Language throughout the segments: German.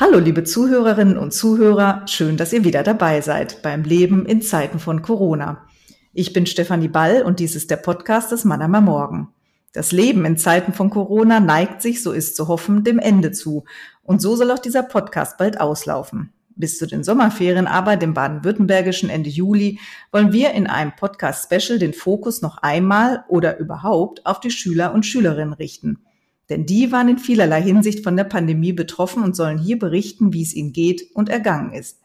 Hallo, liebe Zuhörerinnen und Zuhörer, schön, dass ihr wieder dabei seid beim Leben in Zeiten von Corona. Ich bin Stefanie Ball und dies ist der Podcast des Mannheimer Morgen. Das Leben in Zeiten von Corona neigt sich, so ist zu hoffen, dem Ende zu. Und so soll auch dieser Podcast bald auslaufen. Bis zu den Sommerferien aber, dem baden-württembergischen Ende Juli, wollen wir in einem Podcast-Special den Fokus noch einmal oder überhaupt auf die Schüler und Schülerinnen richten. Denn die waren in vielerlei Hinsicht von der Pandemie betroffen und sollen hier berichten, wie es ihnen geht und ergangen ist.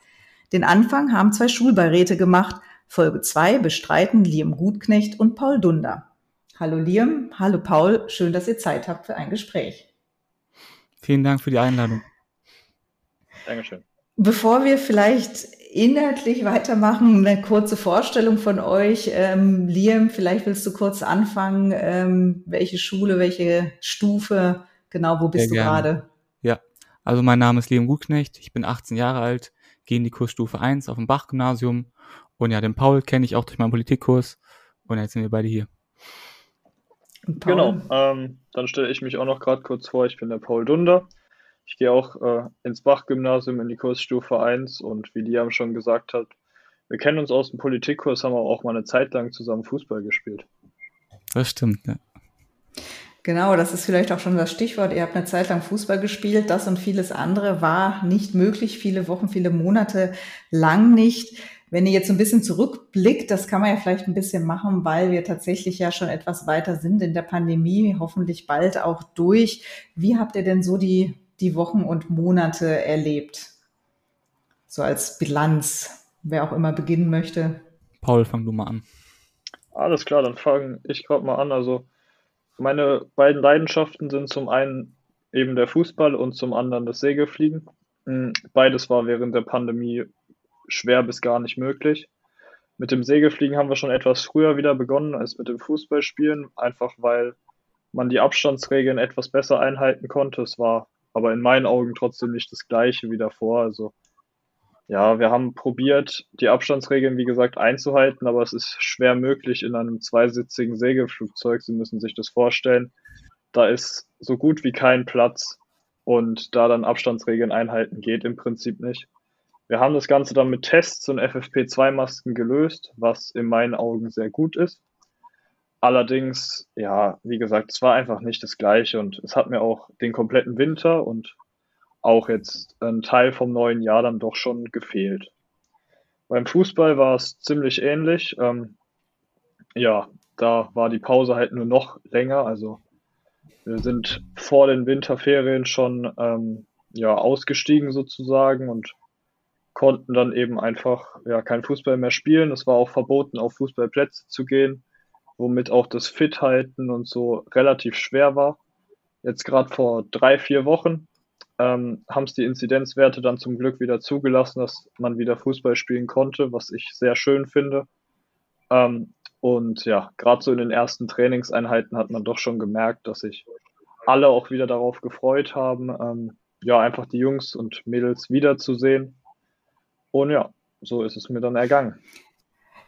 Den Anfang haben zwei Schulbeiräte gemacht. Folge zwei bestreiten Liam Gutknecht und Paul Dunder. Hallo Liam, hallo Paul, schön, dass ihr Zeit habt für ein Gespräch. Vielen Dank für die Einladung. Dankeschön. Bevor wir vielleicht inhaltlich weitermachen, eine kurze Vorstellung von euch. Ähm, Liam, vielleicht willst du kurz anfangen. Ähm, welche Schule, welche Stufe, genau, wo bist Sehr du gerade? Ja, also mein Name ist Liam Gutknecht, ich bin 18 Jahre alt, gehe in die Kursstufe 1 auf dem Bach-Gymnasium und ja, den Paul kenne ich auch durch meinen Politikkurs und jetzt sind wir beide hier. Genau, ähm, dann stelle ich mich auch noch gerade kurz vor, ich bin der Paul Dunder. Ich gehe auch äh, ins Bach-Gymnasium in die Kursstufe 1 und wie Liam schon gesagt hat, wir kennen uns aus dem Politikkurs, haben aber auch mal eine Zeit lang zusammen Fußball gespielt. Das stimmt, ne? Genau, das ist vielleicht auch schon das Stichwort. Ihr habt eine Zeit lang Fußball gespielt. Das und vieles andere war nicht möglich, viele Wochen, viele Monate lang nicht. Wenn ihr jetzt ein bisschen zurückblickt, das kann man ja vielleicht ein bisschen machen, weil wir tatsächlich ja schon etwas weiter sind in der Pandemie, hoffentlich bald auch durch. Wie habt ihr denn so die die Wochen und Monate erlebt? So als Bilanz, wer auch immer beginnen möchte. Paul, fang du mal an. Alles klar, dann fange ich gerade mal an. Also meine beiden Leidenschaften sind zum einen eben der Fußball und zum anderen das Segelfliegen. Hm, beides war während der Pandemie schwer bis gar nicht möglich. Mit dem Segelfliegen haben wir schon etwas früher wieder begonnen als mit dem Fußballspielen, einfach weil man die Abstandsregeln etwas besser einhalten konnte. Es war aber in meinen Augen trotzdem nicht das gleiche wie davor. Also ja, wir haben probiert, die Abstandsregeln, wie gesagt, einzuhalten, aber es ist schwer möglich in einem zweisitzigen Segelflugzeug. Sie müssen sich das vorstellen. Da ist so gut wie kein Platz und da dann Abstandsregeln einhalten geht im Prinzip nicht. Wir haben das Ganze dann mit Tests und FFP2-Masken gelöst, was in meinen Augen sehr gut ist. Allerdings, ja, wie gesagt, es war einfach nicht das Gleiche und es hat mir auch den kompletten Winter und auch jetzt ein Teil vom neuen Jahr dann doch schon gefehlt. Beim Fußball war es ziemlich ähnlich. Ähm, ja, da war die Pause halt nur noch länger. Also wir sind vor den Winterferien schon ähm, ja, ausgestiegen sozusagen und konnten dann eben einfach ja, kein Fußball mehr spielen. Es war auch verboten, auf Fußballplätze zu gehen womit auch das Fithalten und so relativ schwer war. Jetzt gerade vor drei, vier Wochen ähm, haben es die Inzidenzwerte dann zum Glück wieder zugelassen, dass man wieder Fußball spielen konnte, was ich sehr schön finde. Ähm, und ja, gerade so in den ersten Trainingseinheiten hat man doch schon gemerkt, dass sich alle auch wieder darauf gefreut haben, ähm, ja, einfach die Jungs und Mädels wiederzusehen. Und ja, so ist es mir dann ergangen.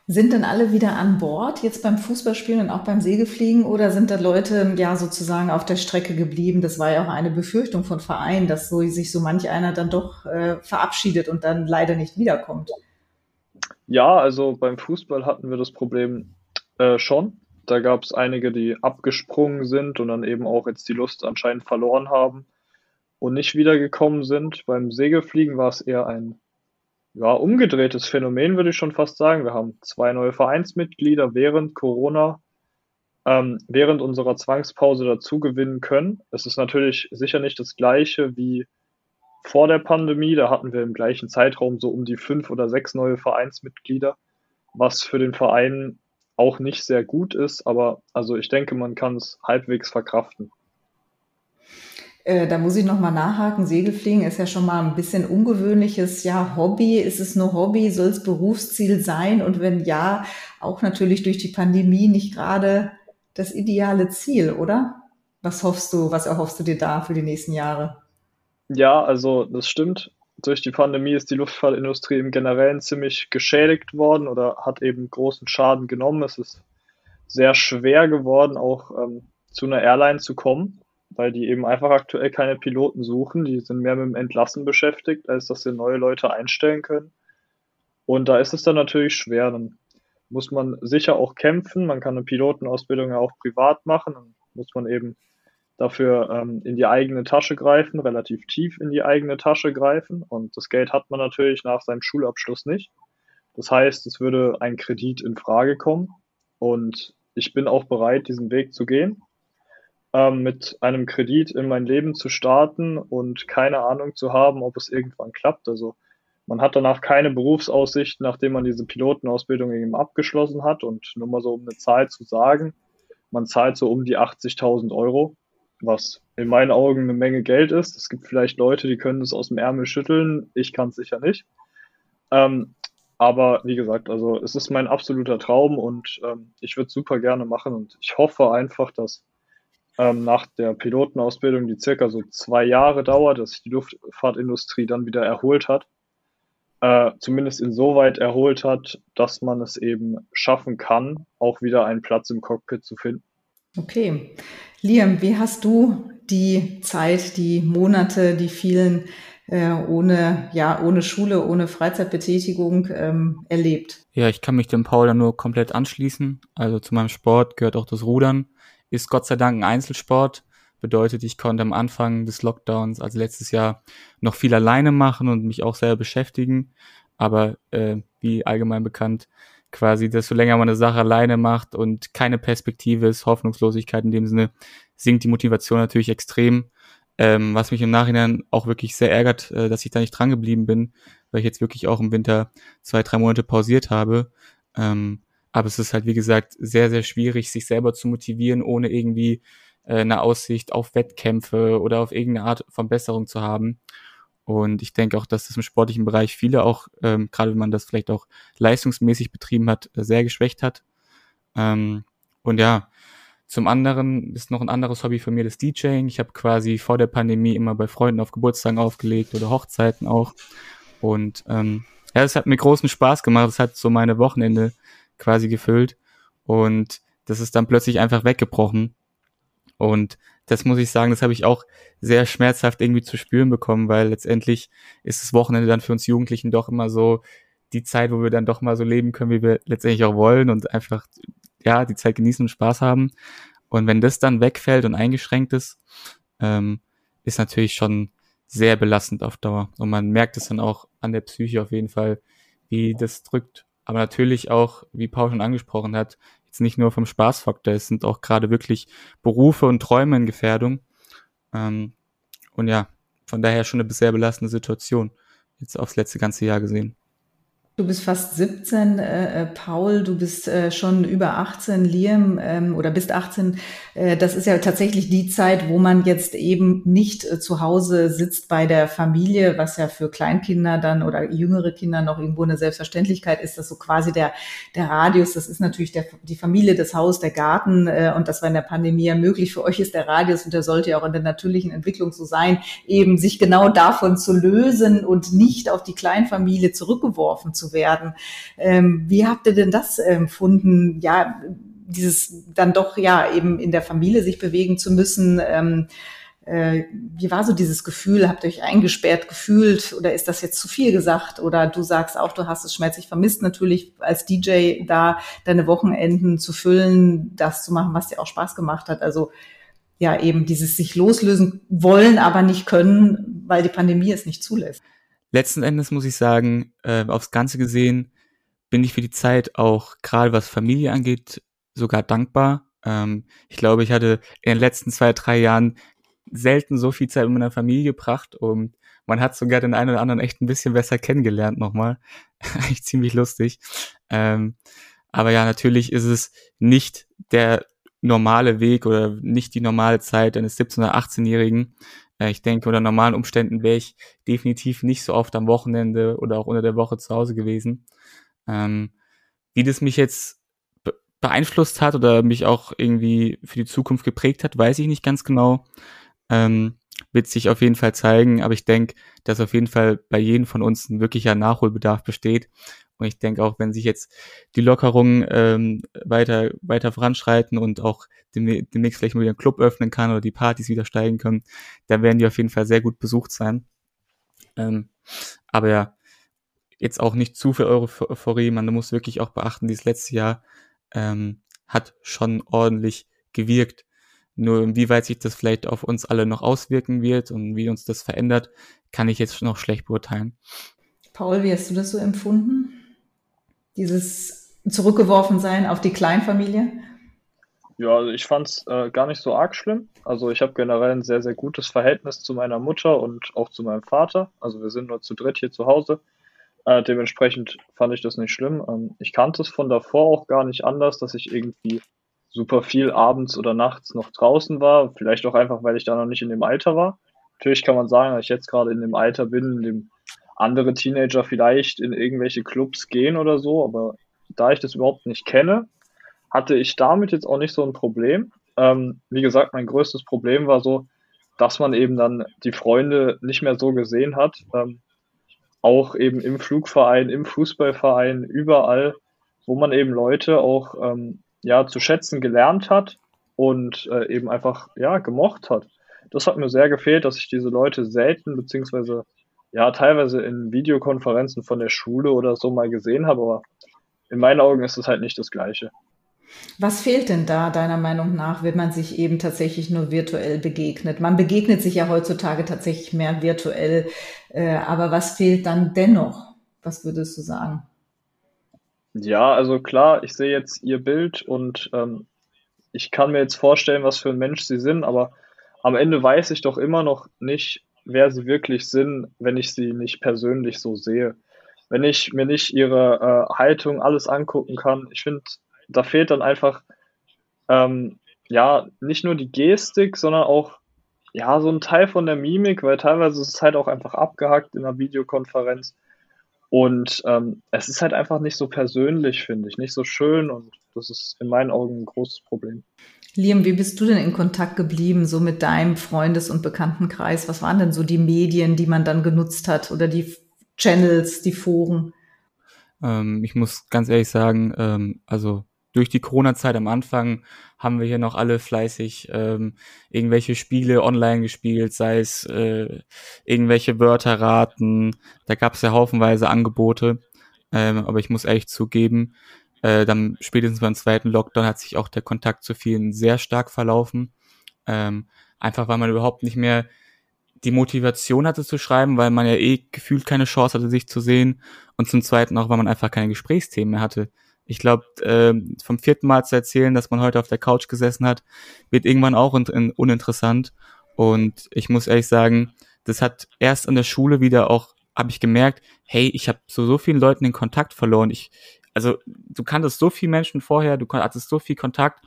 Sind denn alle wieder an Bord jetzt beim Fußballspielen und auch beim Segelfliegen oder sind da Leute ja sozusagen auf der Strecke geblieben? Das war ja auch eine Befürchtung von Vereinen, dass so, sich so manch einer dann doch äh, verabschiedet und dann leider nicht wiederkommt. Ja, also beim Fußball hatten wir das Problem äh, schon. Da gab es einige, die abgesprungen sind und dann eben auch jetzt die Lust anscheinend verloren haben und nicht wiedergekommen sind. Beim Segelfliegen war es eher ein ja, umgedrehtes Phänomen, würde ich schon fast sagen. Wir haben zwei neue Vereinsmitglieder während Corona, ähm, während unserer Zwangspause dazu gewinnen können. Es ist natürlich sicher nicht das gleiche wie vor der Pandemie. Da hatten wir im gleichen Zeitraum so um die fünf oder sechs neue Vereinsmitglieder, was für den Verein auch nicht sehr gut ist. Aber also ich denke, man kann es halbwegs verkraften. Äh, da muss ich nochmal nachhaken. Segelfliegen ist ja schon mal ein bisschen ungewöhnliches ja, Hobby. Ist es nur Hobby? Soll es Berufsziel sein? Und wenn ja, auch natürlich durch die Pandemie nicht gerade das ideale Ziel, oder? Was hoffst du, was erhoffst du dir da für die nächsten Jahre? Ja, also das stimmt. Durch die Pandemie ist die Luftfahrtindustrie im Generellen ziemlich geschädigt worden oder hat eben großen Schaden genommen. Es ist sehr schwer geworden, auch ähm, zu einer Airline zu kommen weil die eben einfach aktuell keine Piloten suchen. Die sind mehr mit dem Entlassen beschäftigt, als dass sie neue Leute einstellen können. Und da ist es dann natürlich schwer. Dann muss man sicher auch kämpfen. Man kann eine Pilotenausbildung ja auch privat machen. Dann muss man eben dafür ähm, in die eigene Tasche greifen, relativ tief in die eigene Tasche greifen. Und das Geld hat man natürlich nach seinem Schulabschluss nicht. Das heißt, es würde ein Kredit in Frage kommen. Und ich bin auch bereit, diesen Weg zu gehen ähm, mit einem Kredit in mein Leben zu starten und keine Ahnung zu haben, ob es irgendwann klappt. Also man hat danach keine Berufsaussicht, nachdem man diese Pilotenausbildung eben abgeschlossen hat. Und nur mal so um eine Zahl zu sagen, man zahlt so um die 80.000 Euro, was in meinen Augen eine Menge Geld ist. Es gibt vielleicht Leute, die können das aus dem Ärmel schütteln. Ich kann es sicher nicht. Ähm, aber wie gesagt, also es ist mein absoluter Traum und ähm, ich würde es super gerne machen und ich hoffe einfach, dass ähm, nach der Pilotenausbildung, die circa so zwei Jahre dauert, dass sich die Luftfahrtindustrie dann wieder erholt hat, äh, zumindest insoweit erholt hat, dass man es eben schaffen kann, auch wieder einen Platz im Cockpit zu finden. Okay. Liam, wie hast du die Zeit, die Monate, die vielen äh, ohne, ja, ohne Schule, ohne Freizeitbetätigung ähm, erlebt? Ja, ich kann mich dem Paul dann nur komplett anschließen. Also zu meinem Sport gehört auch das Rudern ist Gott sei Dank ein Einzelsport. Bedeutet, ich konnte am Anfang des Lockdowns, also letztes Jahr, noch viel alleine machen und mich auch selber beschäftigen. Aber äh, wie allgemein bekannt, quasi, desto länger man eine Sache alleine macht und keine Perspektive ist, Hoffnungslosigkeit in dem Sinne, sinkt die Motivation natürlich extrem. Ähm, was mich im Nachhinein auch wirklich sehr ärgert, äh, dass ich da nicht dran geblieben bin, weil ich jetzt wirklich auch im Winter zwei, drei Monate pausiert habe. Ähm, aber es ist halt, wie gesagt, sehr, sehr schwierig, sich selber zu motivieren, ohne irgendwie äh, eine Aussicht auf Wettkämpfe oder auf irgendeine Art von Besserung zu haben. Und ich denke auch, dass das im sportlichen Bereich viele auch, ähm, gerade wenn man das vielleicht auch leistungsmäßig betrieben hat, sehr geschwächt hat. Ähm, und ja, zum anderen ist noch ein anderes Hobby für mir das DJing. Ich habe quasi vor der Pandemie immer bei Freunden auf Geburtstagen aufgelegt oder Hochzeiten auch. Und ähm, ja, es hat mir großen Spaß gemacht. Es hat so meine Wochenende quasi gefüllt und das ist dann plötzlich einfach weggebrochen. Und das muss ich sagen, das habe ich auch sehr schmerzhaft irgendwie zu spüren bekommen, weil letztendlich ist das Wochenende dann für uns Jugendlichen doch immer so die Zeit, wo wir dann doch mal so leben können, wie wir letztendlich auch wollen und einfach, ja, die Zeit genießen und Spaß haben. Und wenn das dann wegfällt und eingeschränkt ist, ähm, ist natürlich schon sehr belastend auf Dauer. Und man merkt es dann auch an der Psyche auf jeden Fall, wie das drückt aber natürlich auch, wie Paul schon angesprochen hat, jetzt nicht nur vom Spaßfaktor, es sind auch gerade wirklich Berufe und Träume in Gefährdung. Ähm, und ja, von daher schon eine sehr belastende Situation, jetzt aufs letzte ganze Jahr gesehen. Du bist fast 17, äh, äh, Paul, du bist äh, schon über 18, Liam, ähm, oder bist 18. Äh, das ist ja tatsächlich die Zeit, wo man jetzt eben nicht äh, zu Hause sitzt bei der Familie, was ja für Kleinkinder dann oder jüngere Kinder noch irgendwo eine Selbstverständlichkeit ist, dass so quasi der, der Radius, das ist natürlich der, die Familie, das Haus, der Garten, äh, und das war in der Pandemie ja möglich. Für euch ist der Radius, und der sollte ja auch in der natürlichen Entwicklung so sein, eben sich genau davon zu lösen und nicht auf die Kleinfamilie zurückgeworfen zu werden. Ähm, wie habt ihr denn das empfunden? Ja, dieses dann doch ja eben in der Familie sich bewegen zu müssen. Ähm, äh, wie war so dieses Gefühl? Habt ihr euch eingesperrt gefühlt oder ist das jetzt zu viel gesagt? Oder du sagst auch, du hast es schmerzlich vermisst, natürlich als DJ da deine Wochenenden zu füllen, das zu machen, was dir auch Spaß gemacht hat. Also ja, eben dieses sich loslösen wollen, aber nicht können, weil die Pandemie es nicht zulässt letzten Endes muss ich sagen, äh, aufs Ganze gesehen bin ich für die Zeit auch gerade was Familie angeht sogar dankbar. Ähm, ich glaube, ich hatte in den letzten zwei, drei Jahren selten so viel Zeit mit meiner Familie gebracht und man hat sogar den einen oder anderen echt ein bisschen besser kennengelernt nochmal. Eigentlich ziemlich lustig. Ähm, aber ja, natürlich ist es nicht der normale Weg oder nicht die normale Zeit eines 17- oder 18-Jährigen, äh, ich denke, unter normalen Umständen wäre ich definitiv nicht so oft am Wochenende oder auch unter der Woche zu Hause gewesen. Ähm, wie das mich jetzt beeinflusst hat oder mich auch irgendwie für die Zukunft geprägt hat, weiß ich nicht ganz genau. Ähm, wird sich auf jeden Fall zeigen, aber ich denke, dass auf jeden Fall bei jedem von uns ein wirklicher Nachholbedarf besteht Und ich denke auch, wenn sich jetzt die Lockerungen ähm, weiter, weiter voranschreiten und auch demnächst vielleicht mal wieder ein Club öffnen kann oder die Partys wieder steigen können, dann werden die auf jeden Fall sehr gut besucht sein. Ähm, aber ja, jetzt auch nicht zu viel Euphorie. Man muss wirklich auch beachten, dieses letzte Jahr ähm, hat schon ordentlich gewirkt. Nur inwieweit sich das vielleicht auf uns alle noch auswirken wird und wie uns das verändert, kann ich jetzt noch schlecht beurteilen. Paul, wie hast du das so empfunden? Dieses Zurückgeworfensein auf die Kleinfamilie? Ja, also ich fand es äh, gar nicht so arg schlimm. Also ich habe generell ein sehr, sehr gutes Verhältnis zu meiner Mutter und auch zu meinem Vater. Also wir sind nur zu dritt hier zu Hause. Äh, dementsprechend fand ich das nicht schlimm. Ähm, ich kannte es von davor auch gar nicht anders, dass ich irgendwie super viel abends oder nachts noch draußen war. Vielleicht auch einfach, weil ich da noch nicht in dem Alter war. Natürlich kann man sagen, dass ich jetzt gerade in dem Alter bin, in dem andere Teenager vielleicht in irgendwelche Clubs gehen oder so, aber da ich das überhaupt nicht kenne, hatte ich damit jetzt auch nicht so ein Problem. Ähm, wie gesagt, mein größtes Problem war so, dass man eben dann die Freunde nicht mehr so gesehen hat. Ähm, auch eben im Flugverein, im Fußballverein, überall, wo man eben Leute auch ähm, ja, zu schätzen gelernt hat und äh, eben einfach ja, gemocht hat. Das hat mir sehr gefehlt, dass ich diese Leute selten beziehungsweise ja teilweise in Videokonferenzen von der Schule oder so mal gesehen habe, aber in meinen Augen ist es halt nicht das Gleiche. Was fehlt denn da deiner Meinung nach, wenn man sich eben tatsächlich nur virtuell begegnet? Man begegnet sich ja heutzutage tatsächlich mehr virtuell, äh, aber was fehlt dann dennoch? Was würdest du sagen? Ja, also klar, ich sehe jetzt ihr Bild und ähm, ich kann mir jetzt vorstellen, was für ein Mensch sie sind, aber am Ende weiß ich doch immer noch nicht, wer sie wirklich sind, wenn ich sie nicht persönlich so sehe. Wenn ich mir nicht ihre äh, Haltung alles angucken kann. Ich finde, da fehlt dann einfach ähm, ja nicht nur die Gestik, sondern auch ja so ein Teil von der Mimik, weil teilweise ist es halt auch einfach abgehackt in einer Videokonferenz. Und ähm, es ist halt einfach nicht so persönlich, finde ich, nicht so schön und das ist in meinen Augen ein großes Problem. Liam, wie bist du denn in Kontakt geblieben, so mit deinem Freundes- und Bekanntenkreis? Was waren denn so die Medien, die man dann genutzt hat oder die Channels, die Foren? Ähm, ich muss ganz ehrlich sagen, ähm, also durch die Corona-Zeit am Anfang haben wir hier noch alle fleißig ähm, irgendwelche Spiele online gespielt, sei es äh, irgendwelche Wörter raten. Da gab es ja haufenweise Angebote. Ähm, aber ich muss ehrlich zugeben, äh, dann spätestens beim zweiten Lockdown hat sich auch der Kontakt zu vielen sehr stark verlaufen. Ähm, einfach weil man überhaupt nicht mehr die Motivation hatte zu schreiben, weil man ja eh gefühlt keine Chance hatte, sich zu sehen. Und zum Zweiten auch, weil man einfach keine Gesprächsthemen mehr hatte. Ich glaube, äh, vom vierten Mal zu erzählen, dass man heute auf der Couch gesessen hat, wird irgendwann auch un uninteressant. Und ich muss ehrlich sagen, das hat erst an der Schule wieder auch, habe ich gemerkt, hey, ich habe zu so vielen Leuten den Kontakt verloren. Ich, also du kanntest so viele Menschen vorher, du hattest so viel Kontakt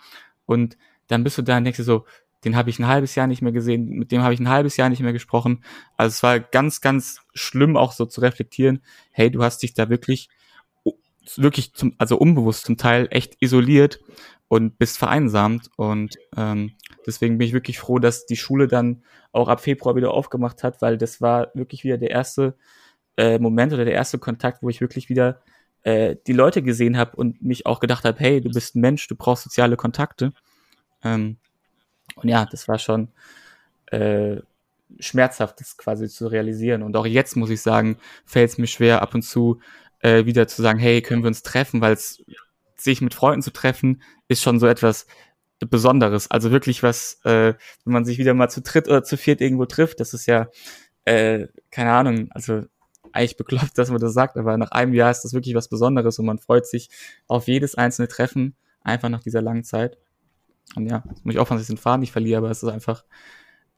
und dann bist du da und denkst dir so, den habe ich ein halbes Jahr nicht mehr gesehen, mit dem habe ich ein halbes Jahr nicht mehr gesprochen. Also es war ganz, ganz schlimm auch so zu reflektieren, hey, du hast dich da wirklich wirklich zum, also unbewusst zum Teil echt isoliert und bist vereinsamt. Und ähm, deswegen bin ich wirklich froh, dass die Schule dann auch ab Februar wieder aufgemacht hat, weil das war wirklich wieder der erste äh, Moment oder der erste Kontakt, wo ich wirklich wieder äh, die Leute gesehen habe und mich auch gedacht habe, hey, du bist ein Mensch, du brauchst soziale Kontakte. Ähm, und ja, das war schon äh, schmerzhaft, das quasi zu realisieren. Und auch jetzt muss ich sagen, fällt es mir schwer, ab und zu äh, wieder zu sagen, hey, können wir uns treffen, weil es sich mit Freunden zu treffen, ist schon so etwas Besonderes. Also wirklich was, äh, wenn man sich wieder mal zu dritt oder zu viert irgendwo trifft, das ist ja, äh, keine Ahnung, also eigentlich bekloppt, dass man das sagt, aber nach einem Jahr ist das wirklich was Besonderes und man freut sich auf jedes einzelne Treffen, einfach nach dieser langen Zeit. Und ja, jetzt muss ich aufpassen, dass ich den Faden nicht verliere, aber es ist einfach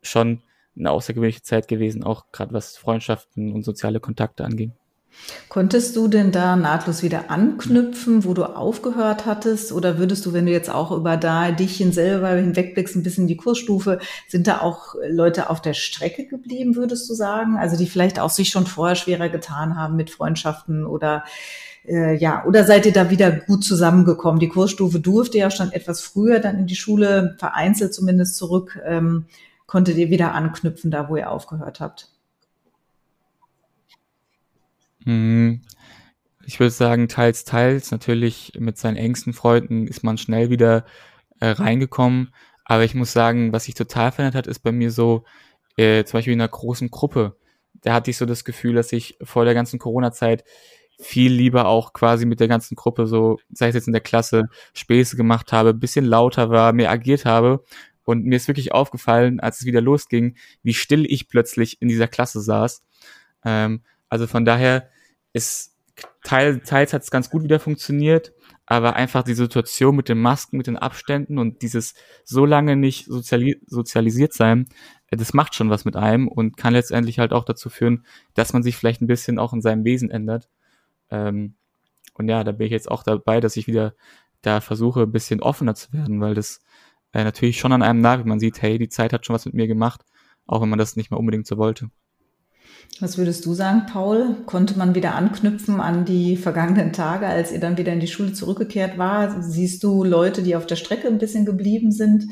schon eine außergewöhnliche Zeit gewesen, auch gerade was Freundschaften und soziale Kontakte anging. Konntest du denn da nahtlos wieder anknüpfen, wo du aufgehört hattest? Oder würdest du, wenn du jetzt auch über da dich selber hinwegblickst, ein bisschen die Kursstufe, sind da auch Leute auf der Strecke geblieben, würdest du sagen? Also die vielleicht auch sich schon vorher schwerer getan haben mit Freundschaften oder äh, ja, oder seid ihr da wieder gut zusammengekommen? Die Kursstufe durfte ja schon etwas früher dann in die Schule, vereinzelt zumindest zurück. Ähm, konntet ihr wieder anknüpfen, da wo ihr aufgehört habt? Mhm. Ich würde sagen, teils, teils. Natürlich mit seinen engsten Freunden ist man schnell wieder äh, reingekommen. Aber ich muss sagen, was sich total verändert hat, ist bei mir so, äh, zum Beispiel in einer großen Gruppe. Da hatte ich so das Gefühl, dass ich vor der ganzen Corona-Zeit viel lieber auch quasi mit der ganzen Gruppe so, sei es jetzt in der Klasse, Späße gemacht habe, bisschen lauter war, mehr agiert habe. Und mir ist wirklich aufgefallen, als es wieder losging, wie still ich plötzlich in dieser Klasse saß. Ähm, also von daher ist teil, teils hat es ganz gut wieder funktioniert, aber einfach die Situation mit den Masken, mit den Abständen und dieses so lange nicht soziali sozialisiert sein, äh, das macht schon was mit einem und kann letztendlich halt auch dazu führen, dass man sich vielleicht ein bisschen auch in seinem Wesen ändert. Ähm, und ja, da bin ich jetzt auch dabei, dass ich wieder da versuche, ein bisschen offener zu werden, weil das äh, natürlich schon an einem nach, wenn man sieht, hey, die Zeit hat schon was mit mir gemacht, auch wenn man das nicht mehr unbedingt so wollte. Was würdest du sagen, Paul? Konnte man wieder anknüpfen an die vergangenen Tage, als ihr dann wieder in die Schule zurückgekehrt war? Siehst du Leute, die auf der Strecke ein bisschen geblieben sind?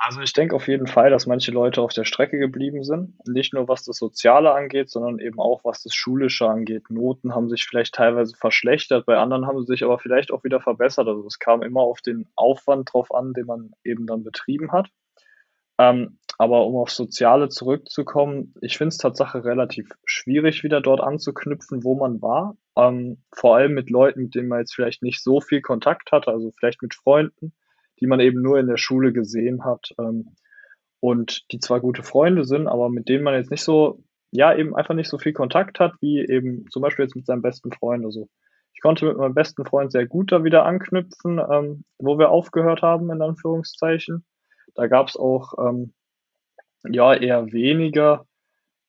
Also ich denke auf jeden Fall, dass manche Leute auf der Strecke geblieben sind. Nicht nur was das Soziale angeht, sondern eben auch was das Schulische angeht. Noten haben sich vielleicht teilweise verschlechtert, bei anderen haben sie sich aber vielleicht auch wieder verbessert. Also es kam immer auf den Aufwand drauf an, den man eben dann betrieben hat. Ähm, aber um aufs Soziale zurückzukommen, ich finde es tatsächlich relativ schwierig, wieder dort anzuknüpfen, wo man war. Ähm, vor allem mit Leuten, mit denen man jetzt vielleicht nicht so viel Kontakt hat, also vielleicht mit Freunden die man eben nur in der Schule gesehen hat ähm, und die zwar gute Freunde sind, aber mit denen man jetzt nicht so, ja, eben einfach nicht so viel Kontakt hat, wie eben zum Beispiel jetzt mit seinem besten Freund. Also ich konnte mit meinem besten Freund sehr gut da wieder anknüpfen, ähm, wo wir aufgehört haben, in Anführungszeichen. Da gab es auch ähm, ja eher weniger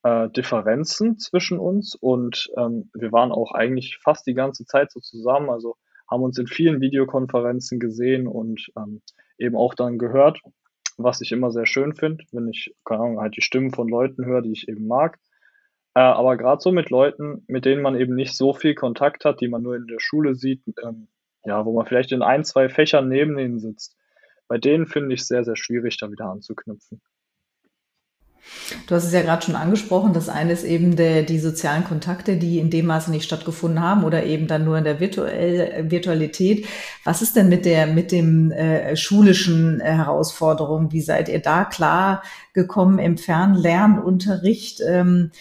äh, Differenzen zwischen uns und ähm, wir waren auch eigentlich fast die ganze Zeit so zusammen. Also haben uns in vielen Videokonferenzen gesehen und ähm, eben auch dann gehört, was ich immer sehr schön finde, wenn ich, keine Ahnung, halt die Stimmen von Leuten höre, die ich eben mag. Äh, aber gerade so mit Leuten, mit denen man eben nicht so viel Kontakt hat, die man nur in der Schule sieht, ähm, ja, wo man vielleicht in ein, zwei Fächern neben ihnen sitzt, bei denen finde ich es sehr, sehr schwierig, da wieder anzuknüpfen. Du hast es ja gerade schon angesprochen. Das eine ist eben der, die sozialen Kontakte, die in dem Maße nicht stattgefunden haben oder eben dann nur in der Virtuell, Virtualität. Was ist denn mit der, mit dem äh, schulischen äh, Herausforderungen? Wie seid ihr da klar gekommen im Fernlernunterricht? Ähm,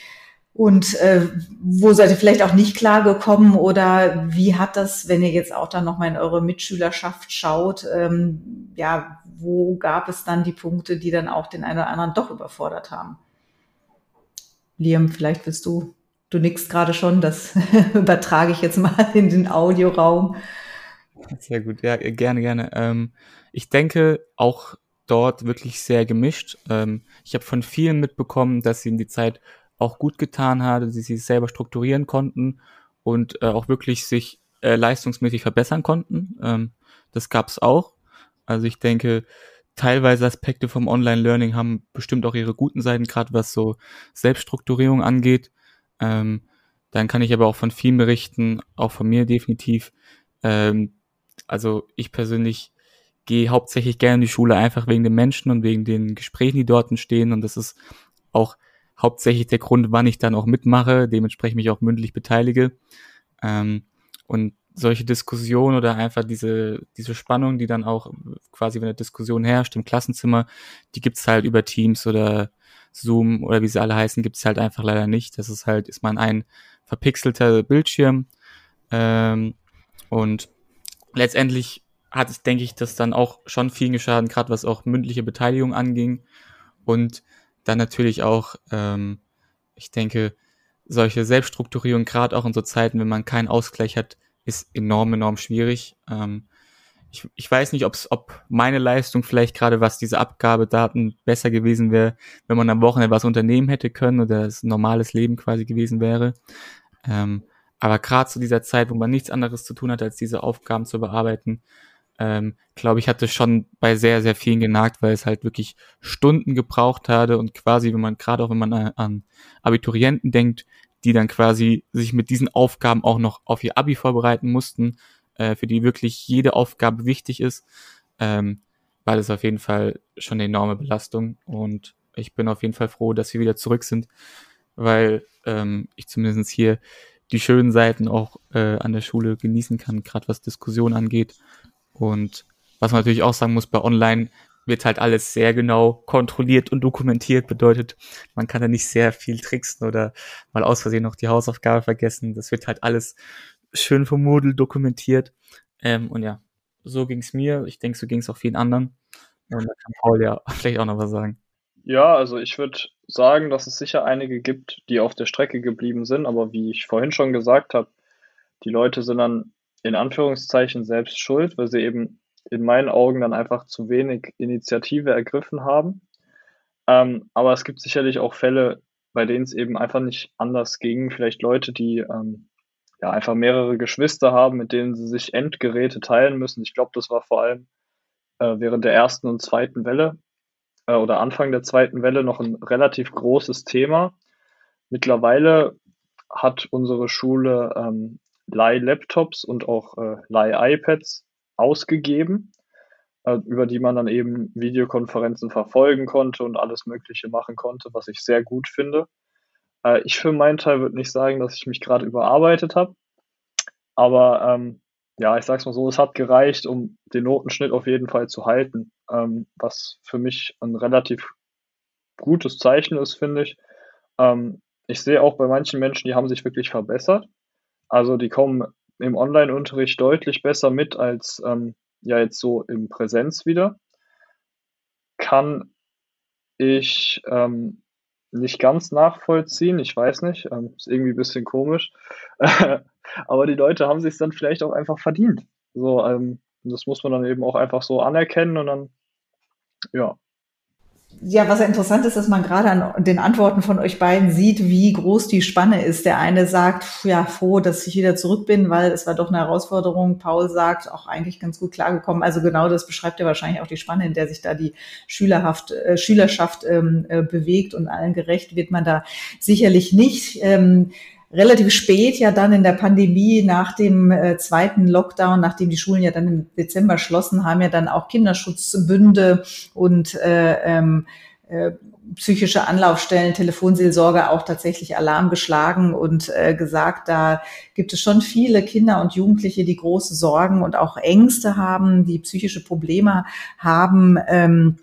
und äh, wo seid ihr vielleicht auch nicht klar gekommen oder wie hat das, wenn ihr jetzt auch dann nochmal in eure Mitschülerschaft schaut, ähm, ja, wo gab es dann die Punkte, die dann auch den einen oder anderen doch überfordert haben? Liam, vielleicht willst du, du nickst gerade schon, das übertrage ich jetzt mal in den Audioraum. Sehr gut, ja, gerne, gerne. Ähm, ich denke auch dort wirklich sehr gemischt. Ähm, ich habe von vielen mitbekommen, dass sie in die Zeit auch gut getan hat, sie sich selber strukturieren konnten und äh, auch wirklich sich äh, leistungsmäßig verbessern konnten. Ähm, das gab's auch. Also ich denke, teilweise Aspekte vom Online-Learning haben bestimmt auch ihre guten Seiten, gerade was so Selbststrukturierung angeht. Ähm, dann kann ich aber auch von vielen berichten, auch von mir definitiv. Ähm, also ich persönlich gehe hauptsächlich gerne in die Schule einfach wegen den Menschen und wegen den Gesprächen, die dort entstehen. Und das ist auch hauptsächlich der Grund, wann ich dann auch mitmache, dementsprechend mich auch mündlich beteilige. Ähm, und solche Diskussionen oder einfach diese, diese Spannung, die dann auch quasi, wenn eine Diskussion herrscht im Klassenzimmer, die gibt's halt über Teams oder Zoom oder wie sie alle heißen, gibt's halt einfach leider nicht. Das ist halt, ist man ein verpixelter Bildschirm. Ähm, und letztendlich hat es, denke ich, das dann auch schon viel geschaden, gerade was auch mündliche Beteiligung anging. Und dann natürlich auch, ähm, ich denke, solche Selbststrukturierung, gerade auch in so Zeiten, wenn man keinen Ausgleich hat, ist enorm, enorm schwierig. Ähm, ich, ich weiß nicht, ob's, ob meine Leistung vielleicht gerade was diese Abgabedaten besser gewesen wäre, wenn man am Wochenende was unternehmen hätte können oder ein normales Leben quasi gewesen wäre. Ähm, aber gerade zu dieser Zeit, wo man nichts anderes zu tun hat, als diese Aufgaben zu bearbeiten, ähm, glaube ich, hatte schon bei sehr, sehr vielen genagt, weil es halt wirklich Stunden gebraucht hatte und quasi, wenn man, gerade auch wenn man an Abiturienten denkt, die dann quasi sich mit diesen Aufgaben auch noch auf ihr Abi vorbereiten mussten, äh, für die wirklich jede Aufgabe wichtig ist, ähm, war das auf jeden Fall schon eine enorme Belastung und ich bin auf jeden Fall froh, dass wir wieder zurück sind, weil ähm, ich zumindest hier die schönen Seiten auch äh, an der Schule genießen kann, gerade was Diskussion angeht. Und was man natürlich auch sagen muss, bei Online wird halt alles sehr genau kontrolliert und dokumentiert. Bedeutet, man kann da nicht sehr viel tricksen oder mal aus Versehen noch die Hausaufgabe vergessen. Das wird halt alles schön vom Moodle dokumentiert. Ähm, und ja, so ging's mir. Ich denke, so ging's auch vielen anderen. Und da kann Paul ja vielleicht auch noch was sagen. Ja, also ich würde sagen, dass es sicher einige gibt, die auf der Strecke geblieben sind, aber wie ich vorhin schon gesagt habe, die Leute sind dann in Anführungszeichen selbst schuld, weil sie eben in meinen Augen dann einfach zu wenig Initiative ergriffen haben. Ähm, aber es gibt sicherlich auch Fälle, bei denen es eben einfach nicht anders ging. Vielleicht Leute, die ähm, ja einfach mehrere Geschwister haben, mit denen sie sich Endgeräte teilen müssen. Ich glaube, das war vor allem äh, während der ersten und zweiten Welle äh, oder Anfang der zweiten Welle noch ein relativ großes Thema. Mittlerweile hat unsere Schule ähm, Leih-Laptops und auch äh, Leih-iPads ausgegeben, äh, über die man dann eben Videokonferenzen verfolgen konnte und alles Mögliche machen konnte, was ich sehr gut finde. Äh, ich für meinen Teil würde nicht sagen, dass ich mich gerade überarbeitet habe, aber ähm, ja, ich sag's mal so, es hat gereicht, um den Notenschnitt auf jeden Fall zu halten, ähm, was für mich ein relativ gutes Zeichen ist, finde ich. Ähm, ich sehe auch bei manchen Menschen, die haben sich wirklich verbessert. Also die kommen im Online-Unterricht deutlich besser mit als ähm, ja jetzt so im Präsenz wieder. Kann ich ähm, nicht ganz nachvollziehen, ich weiß nicht, ähm, ist irgendwie ein bisschen komisch. Aber die Leute haben sich dann vielleicht auch einfach verdient. So, ähm, das muss man dann eben auch einfach so anerkennen und dann, ja, ja, was interessant ist, dass man gerade an den Antworten von euch beiden sieht, wie groß die Spanne ist. Der eine sagt, ja, froh, dass ich wieder zurück bin, weil es war doch eine Herausforderung. Paul sagt, auch eigentlich ganz gut klargekommen. Also genau das beschreibt ja wahrscheinlich auch die Spanne, in der sich da die Schülerhaft, äh, Schülerschaft ähm, äh, bewegt und allen gerecht wird man da sicherlich nicht. Ähm, relativ spät ja dann in der Pandemie nach dem äh, zweiten Lockdown, nachdem die Schulen ja dann im Dezember schlossen, haben ja dann auch Kinderschutzbünde und äh, ähm, äh, psychische Anlaufstellen, Telefonseelsorge auch tatsächlich Alarm geschlagen und äh, gesagt, da gibt es schon viele Kinder und Jugendliche, die große Sorgen und auch Ängste haben, die psychische Probleme haben. Ähm,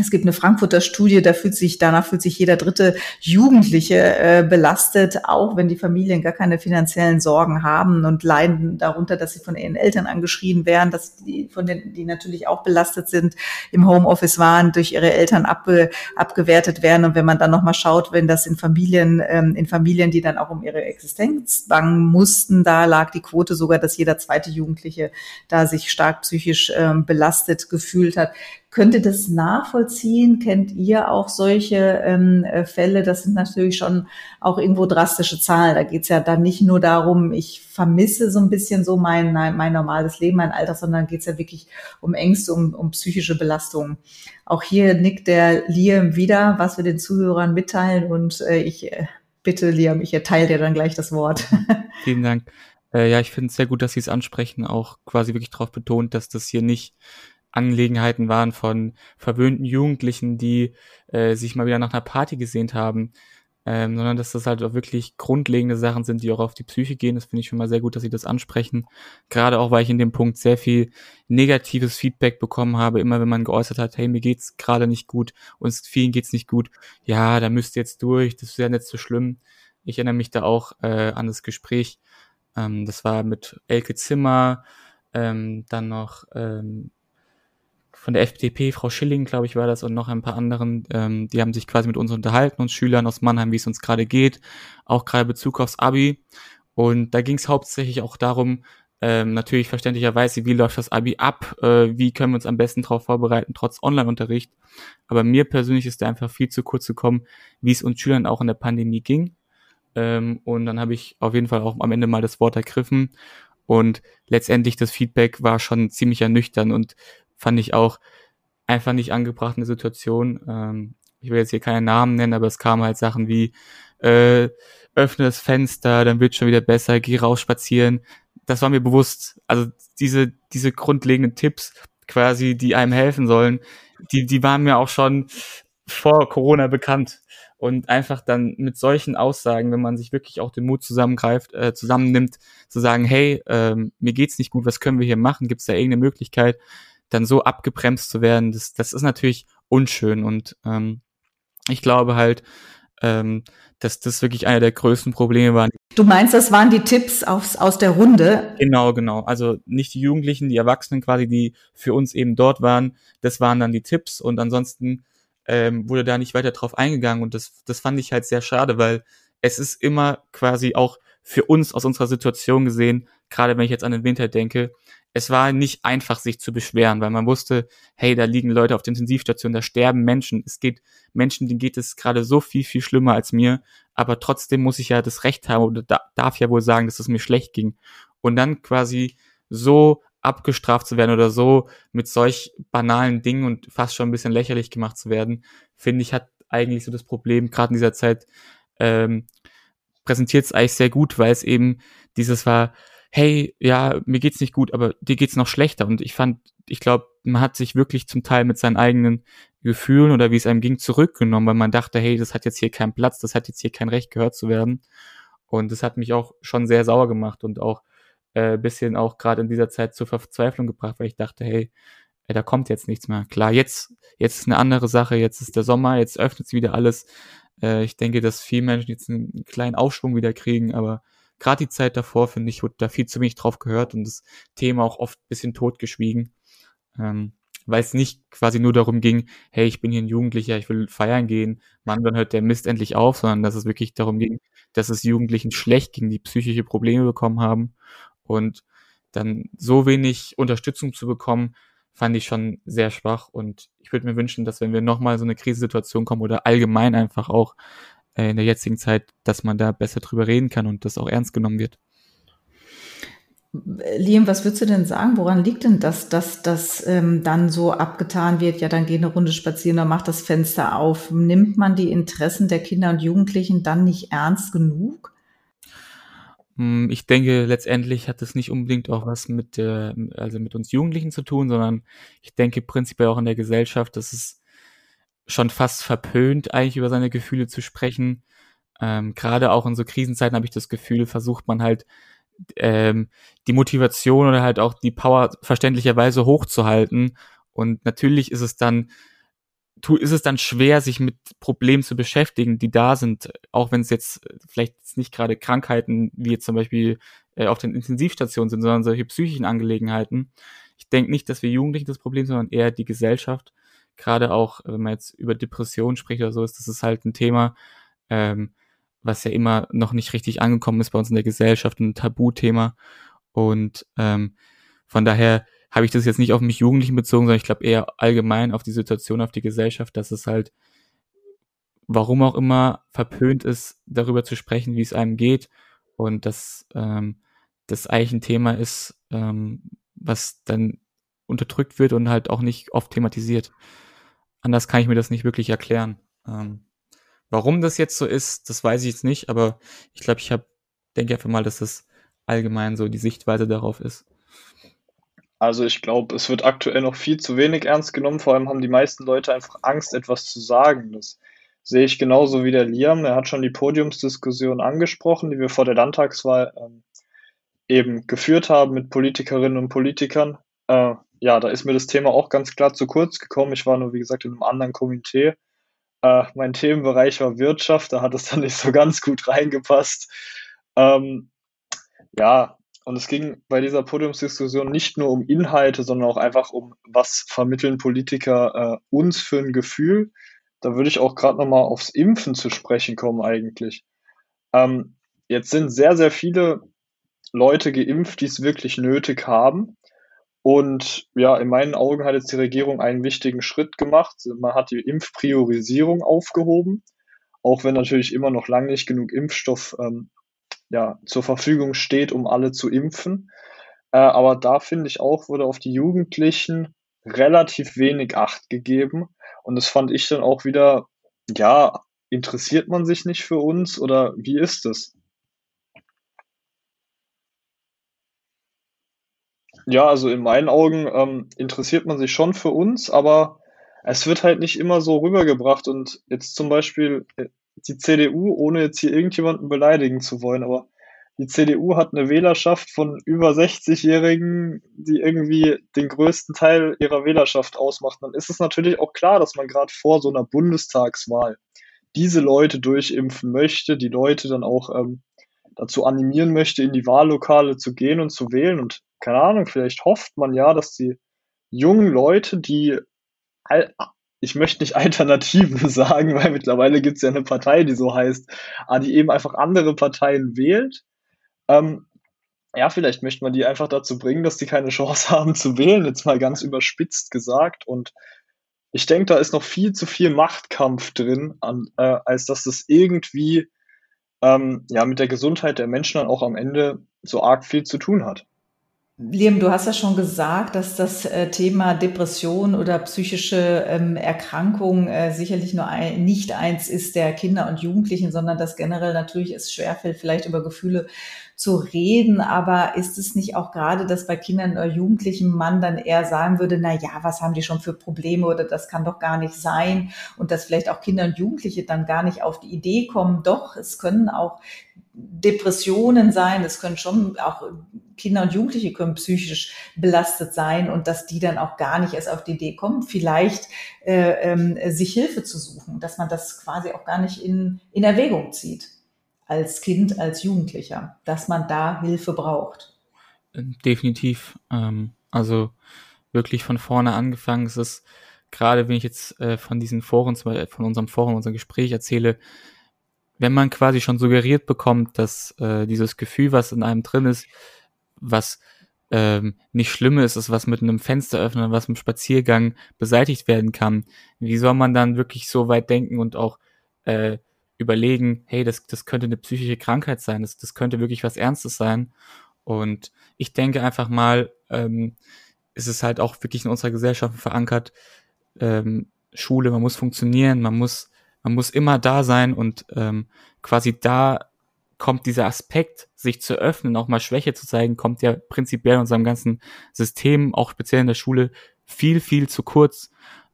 es gibt eine Frankfurter Studie, da fühlt sich, danach fühlt sich jeder dritte Jugendliche äh, belastet, auch wenn die Familien gar keine finanziellen Sorgen haben und leiden darunter, dass sie von ihren Eltern angeschrien werden, dass die von den, die natürlich auch belastet sind, im Homeoffice waren, durch ihre Eltern abge, abgewertet werden. Und wenn man dann nochmal schaut, wenn das in Familien, ähm, in Familien, die dann auch um ihre Existenz bangen mussten, da lag die Quote sogar, dass jeder zweite Jugendliche da sich stark psychisch ähm, belastet gefühlt hat. Könnt ihr das nachvollziehen? Kennt ihr auch solche ähm, äh, Fälle? Das sind natürlich schon auch irgendwo drastische Zahlen. Da geht es ja dann nicht nur darum, ich vermisse so ein bisschen so mein, mein normales Leben, mein Alter, sondern geht es ja wirklich um Ängste, um, um psychische Belastungen. Auch hier nickt der Liam wieder, was wir den Zuhörern mitteilen und äh, ich äh, bitte, Liam, ich erteile dir dann gleich das Wort. Vielen Dank. Äh, ja, ich finde es sehr gut, dass Sie es ansprechen, auch quasi wirklich darauf betont, dass das hier nicht Angelegenheiten waren von verwöhnten Jugendlichen, die äh, sich mal wieder nach einer Party gesehnt haben, ähm, sondern dass das halt auch wirklich grundlegende Sachen sind, die auch auf die Psyche gehen. Das finde ich schon mal sehr gut, dass Sie das ansprechen. Gerade auch, weil ich in dem Punkt sehr viel negatives Feedback bekommen habe, immer wenn man geäußert hat, hey, mir geht's gerade nicht gut, uns vielen geht's nicht gut. Ja, da müsst ihr jetzt durch, das ist ja nicht so schlimm. Ich erinnere mich da auch äh, an das Gespräch. Ähm, das war mit Elke Zimmer, ähm, dann noch ähm, von der FDP, Frau Schilling, glaube ich, war das, und noch ein paar anderen, ähm, die haben sich quasi mit uns unterhalten, uns Schülern aus Mannheim, wie es uns gerade geht, auch gerade Bezug aufs Abi. Und da ging es hauptsächlich auch darum, ähm, natürlich verständlicherweise, wie läuft das Abi ab, äh, wie können wir uns am besten darauf vorbereiten, trotz Online-Unterricht. Aber mir persönlich ist da einfach viel zu kurz gekommen, wie es uns Schülern auch in der Pandemie ging. Ähm, und dann habe ich auf jeden Fall auch am Ende mal das Wort ergriffen. Und letztendlich das Feedback war schon ziemlich ernüchternd und fand ich auch einfach nicht angebracht eine Situation. Ähm, ich will jetzt hier keine Namen nennen, aber es kamen halt Sachen wie äh, öffne das Fenster, dann wird schon wieder besser, geh raus spazieren. Das war mir bewusst. Also diese, diese grundlegenden Tipps quasi, die einem helfen sollen, die, die waren mir auch schon vor Corona bekannt. Und einfach dann mit solchen Aussagen, wenn man sich wirklich auch den Mut zusammengreift, äh, zusammennimmt, zu sagen, hey, ähm, mir geht's nicht gut, was können wir hier machen? Gibt es da irgendeine Möglichkeit, dann so abgebremst zu werden? Das, das ist natürlich unschön. Und ähm, ich glaube halt, ähm, dass das wirklich einer der größten Probleme war. Du meinst, das waren die Tipps aus, aus der Runde? Genau, genau. Also nicht die Jugendlichen, die Erwachsenen quasi, die für uns eben dort waren. Das waren dann die Tipps und ansonsten ähm, wurde da nicht weiter drauf eingegangen und das, das fand ich halt sehr schade, weil es ist immer quasi auch für uns aus unserer Situation gesehen, gerade wenn ich jetzt an den Winter denke, es war nicht einfach, sich zu beschweren, weil man wusste, hey, da liegen Leute auf der Intensivstation, da sterben Menschen. Es geht Menschen, denen geht es gerade so viel, viel schlimmer als mir, aber trotzdem muss ich ja das Recht haben oder da, darf ja wohl sagen, dass es mir schlecht ging. Und dann quasi so abgestraft zu werden oder so mit solch banalen Dingen und fast schon ein bisschen lächerlich gemacht zu werden, finde ich, hat eigentlich so das Problem, gerade in dieser Zeit, ähm, präsentiert es eigentlich sehr gut, weil es eben dieses war, hey, ja, mir geht's nicht gut, aber dir geht's noch schlechter. Und ich fand, ich glaube, man hat sich wirklich zum Teil mit seinen eigenen Gefühlen oder wie es einem ging zurückgenommen, weil man dachte, hey, das hat jetzt hier keinen Platz, das hat jetzt hier kein Recht gehört zu werden. Und das hat mich auch schon sehr sauer gemacht und auch äh, bisschen auch gerade in dieser Zeit zur Verzweiflung gebracht, weil ich dachte, hey, äh, da kommt jetzt nichts mehr. Klar, jetzt, jetzt ist eine andere Sache, jetzt ist der Sommer, jetzt öffnet sich wieder alles. Äh, ich denke, dass viele Menschen jetzt einen kleinen Aufschwung wieder kriegen, aber gerade die Zeit davor, finde ich, wurde da viel zu wenig drauf gehört und das Thema auch oft bisschen totgeschwiegen. Ähm, weil es nicht quasi nur darum ging, hey, ich bin hier ein Jugendlicher, ich will feiern gehen, Mann, dann hört der Mist endlich auf, sondern dass es wirklich darum ging, dass es Jugendlichen schlecht ging, die psychische Probleme bekommen haben und dann so wenig Unterstützung zu bekommen, fand ich schon sehr schwach. Und ich würde mir wünschen, dass wenn wir nochmal so eine Krisensituation kommen oder allgemein einfach auch in der jetzigen Zeit, dass man da besser drüber reden kann und das auch ernst genommen wird. Liam, was würdest du denn sagen? Woran liegt denn das, dass das ähm, dann so abgetan wird? Ja, dann geh eine Runde spazieren, dann macht das Fenster auf. Nimmt man die Interessen der Kinder und Jugendlichen dann nicht ernst genug? Hm, ich denke, letztendlich hat das nicht unbedingt auch was mit der, also mit uns Jugendlichen zu tun, sondern ich denke prinzipiell auch in der Gesellschaft, dass es schon fast verpönt, eigentlich über seine Gefühle zu sprechen. Ähm, Gerade auch in so Krisenzeiten habe ich das Gefühl, versucht man halt ähm, die Motivation oder halt auch die Power verständlicherweise hochzuhalten. Und natürlich ist es dann ist es dann schwer, sich mit Problemen zu beschäftigen, die da sind, auch wenn es jetzt vielleicht nicht gerade Krankheiten wie jetzt zum Beispiel äh, auf den Intensivstationen sind, sondern solche psychischen Angelegenheiten. Ich denke nicht, dass wir Jugendlichen das Problem, sondern eher die Gesellschaft. Gerade auch, wenn man jetzt über Depressionen spricht oder so, ist das ist halt ein Thema, ähm, was ja immer noch nicht richtig angekommen ist bei uns in der Gesellschaft, ein Tabuthema. Und ähm, von daher habe ich das jetzt nicht auf mich Jugendlichen bezogen, sondern ich glaube eher allgemein auf die Situation, auf die Gesellschaft, dass es halt, warum auch immer, verpönt ist, darüber zu sprechen, wie es einem geht und dass ähm, das eigentlich ein Thema ist, ähm, was dann unterdrückt wird und halt auch nicht oft thematisiert. Anders kann ich mir das nicht wirklich erklären. Ähm, warum das jetzt so ist, das weiß ich jetzt nicht, aber ich glaube, ich habe, denke einfach mal, dass das allgemein so die Sichtweise darauf ist. Also ich glaube, es wird aktuell noch viel zu wenig ernst genommen. Vor allem haben die meisten Leute einfach Angst, etwas zu sagen. Das sehe ich genauso wie der Liam. Er hat schon die Podiumsdiskussion angesprochen, die wir vor der Landtagswahl ähm, eben geführt haben mit Politikerinnen und Politikern. Äh, ja, da ist mir das Thema auch ganz klar zu kurz gekommen. Ich war nur, wie gesagt, in einem anderen Komitee. Äh, mein Themenbereich war Wirtschaft, da hat es dann nicht so ganz gut reingepasst. Ähm, ja, und es ging bei dieser Podiumsdiskussion nicht nur um Inhalte, sondern auch einfach um, was vermitteln Politiker äh, uns für ein Gefühl. Da würde ich auch gerade nochmal aufs Impfen zu sprechen kommen eigentlich. Ähm, jetzt sind sehr, sehr viele Leute geimpft, die es wirklich nötig haben. Und ja, in meinen Augen hat jetzt die Regierung einen wichtigen Schritt gemacht. Man hat die Impfpriorisierung aufgehoben, auch wenn natürlich immer noch lange nicht genug Impfstoff ähm, ja, zur Verfügung steht, um alle zu impfen. Äh, aber da finde ich auch, wurde auf die Jugendlichen relativ wenig Acht gegeben. Und das fand ich dann auch wieder, ja, interessiert man sich nicht für uns oder wie ist es? Ja, also in meinen Augen ähm, interessiert man sich schon für uns, aber es wird halt nicht immer so rübergebracht. Und jetzt zum Beispiel äh, die CDU, ohne jetzt hier irgendjemanden beleidigen zu wollen, aber die CDU hat eine Wählerschaft von über 60-Jährigen, die irgendwie den größten Teil ihrer Wählerschaft ausmacht. Dann ist es natürlich auch klar, dass man gerade vor so einer Bundestagswahl diese Leute durchimpfen möchte, die Leute dann auch ähm, dazu animieren möchte, in die Wahllokale zu gehen und zu wählen. Und keine Ahnung, vielleicht hofft man ja, dass die jungen Leute, die ich möchte nicht Alternativen sagen, weil mittlerweile gibt es ja eine Partei, die so heißt, aber die eben einfach andere Parteien wählt ähm, ja, vielleicht möchte man die einfach dazu bringen, dass die keine Chance haben zu wählen, jetzt mal ganz überspitzt gesagt. Und ich denke, da ist noch viel zu viel Machtkampf drin, an, äh, als dass das irgendwie ähm, ja, mit der Gesundheit der Menschen dann auch am Ende so arg viel zu tun hat. Liam, du hast ja schon gesagt, dass das äh, Thema Depression oder psychische ähm, Erkrankung äh, sicherlich nur ein, nicht eins ist der Kinder und Jugendlichen, sondern dass generell natürlich es schwerfällt, vielleicht über Gefühle zu reden. Aber ist es nicht auch gerade, dass bei Kindern oder Jugendlichen man dann eher sagen würde, na ja, was haben die schon für Probleme oder das kann doch gar nicht sein und dass vielleicht auch Kinder und Jugendliche dann gar nicht auf die Idee kommen, doch, es können auch Depressionen sein, es können schon auch Kinder und Jugendliche können psychisch belastet sein und dass die dann auch gar nicht erst auf die Idee kommen, vielleicht äh, äh, sich Hilfe zu suchen, dass man das quasi auch gar nicht in, in Erwägung zieht als Kind, als Jugendlicher, dass man da Hilfe braucht. Ähm, definitiv. Ähm, also wirklich von vorne angefangen. Es ist gerade, wenn ich jetzt äh, von diesen Foren, von unserem Forum, unserem Gespräch erzähle, wenn man quasi schon suggeriert bekommt, dass äh, dieses Gefühl, was in einem drin ist, was ähm, nicht schlimm ist, ist was mit einem Fenster öffnen, was mit einem Spaziergang beseitigt werden kann. Wie soll man dann wirklich so weit denken und auch äh, überlegen, hey, das, das könnte eine psychische Krankheit sein, das, das könnte wirklich was Ernstes sein. Und ich denke einfach mal, ähm, ist es halt auch wirklich in unserer Gesellschaft verankert, ähm, Schule, man muss funktionieren, man muss, man muss immer da sein und ähm, quasi da kommt dieser Aspekt, sich zu öffnen, auch mal Schwäche zu zeigen, kommt ja prinzipiell in unserem ganzen System, auch speziell in der Schule, viel, viel zu kurz.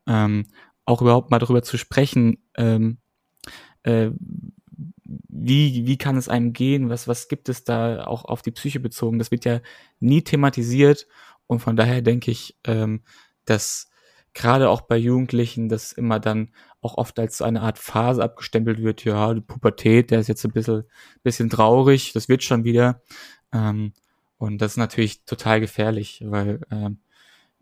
Ähm, auch überhaupt mal darüber zu sprechen, ähm, äh, wie, wie kann es einem gehen, was, was gibt es da auch auf die Psyche bezogen. Das wird ja nie thematisiert und von daher denke ich, ähm, dass gerade auch bei Jugendlichen das immer dann auch oft als eine Art Phase abgestempelt wird, ja, die Pubertät, der ist jetzt ein bisschen, bisschen traurig, das wird schon wieder. Ähm, und das ist natürlich total gefährlich, weil ähm,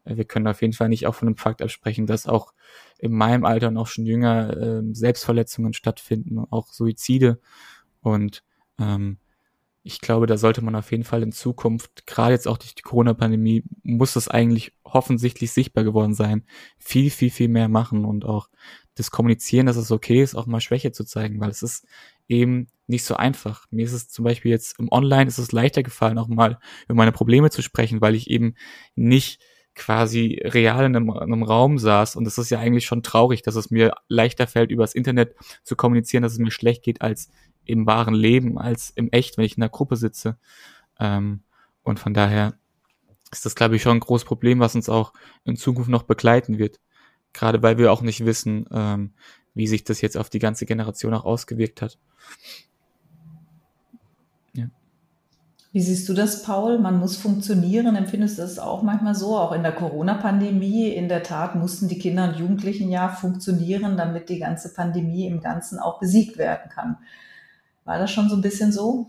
wir können auf jeden Fall nicht auch von dem Fakt absprechen, dass auch in meinem Alter und auch schon jünger äh, Selbstverletzungen stattfinden, auch Suizide. Und ähm, ich glaube, da sollte man auf jeden Fall in Zukunft, gerade jetzt auch durch die Corona-Pandemie, muss es eigentlich offensichtlich sichtbar geworden sein, viel, viel, viel mehr machen und auch das Kommunizieren, dass es okay ist, auch mal Schwäche zu zeigen, weil es ist eben nicht so einfach. Mir ist es zum Beispiel jetzt im Online ist es leichter gefallen, auch mal über meine Probleme zu sprechen, weil ich eben nicht quasi real in einem, in einem Raum saß. Und es ist ja eigentlich schon traurig, dass es mir leichter fällt, übers Internet zu kommunizieren, dass es mir schlecht geht, als im wahren Leben, als im Echt, wenn ich in einer Gruppe sitze. Ähm, und von daher ist das, glaube ich, schon ein großes Problem, was uns auch in Zukunft noch begleiten wird. Gerade weil wir auch nicht wissen, ähm, wie sich das jetzt auf die ganze Generation auch ausgewirkt hat. Wie siehst du das, Paul? Man muss funktionieren. Empfindest du das auch manchmal so? Auch in der Corona-Pandemie, in der Tat mussten die Kinder und Jugendlichen ja funktionieren, damit die ganze Pandemie im Ganzen auch besiegt werden kann. War das schon so ein bisschen so?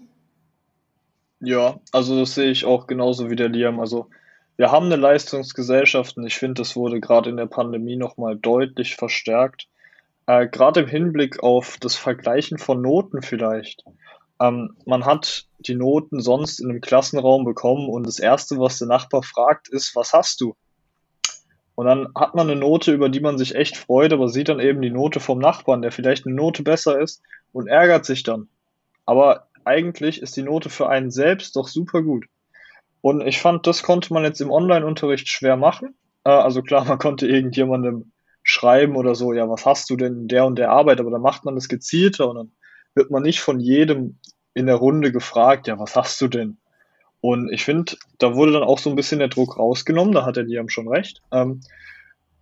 Ja, also das sehe ich auch genauso wie der Liam. Also wir haben eine Leistungsgesellschaft und ich finde, das wurde gerade in der Pandemie nochmal deutlich verstärkt. Äh, gerade im Hinblick auf das Vergleichen von Noten vielleicht. Ähm, man hat die Noten sonst in einem Klassenraum bekommen und das Erste, was der Nachbar fragt, ist, was hast du? Und dann hat man eine Note, über die man sich echt freut, aber sieht dann eben die Note vom Nachbarn, der vielleicht eine Note besser ist und ärgert sich dann. Aber eigentlich ist die Note für einen selbst doch super gut. Und ich fand, das konnte man jetzt im Online-Unterricht schwer machen. Äh, also klar, man konnte irgendjemandem schreiben oder so, ja, was hast du denn in der und der Arbeit, aber da macht man das gezielter und dann wird man nicht von jedem in der Runde gefragt, ja, was hast du denn? Und ich finde, da wurde dann auch so ein bisschen der Druck rausgenommen, da hat der Liam schon recht. Ähm,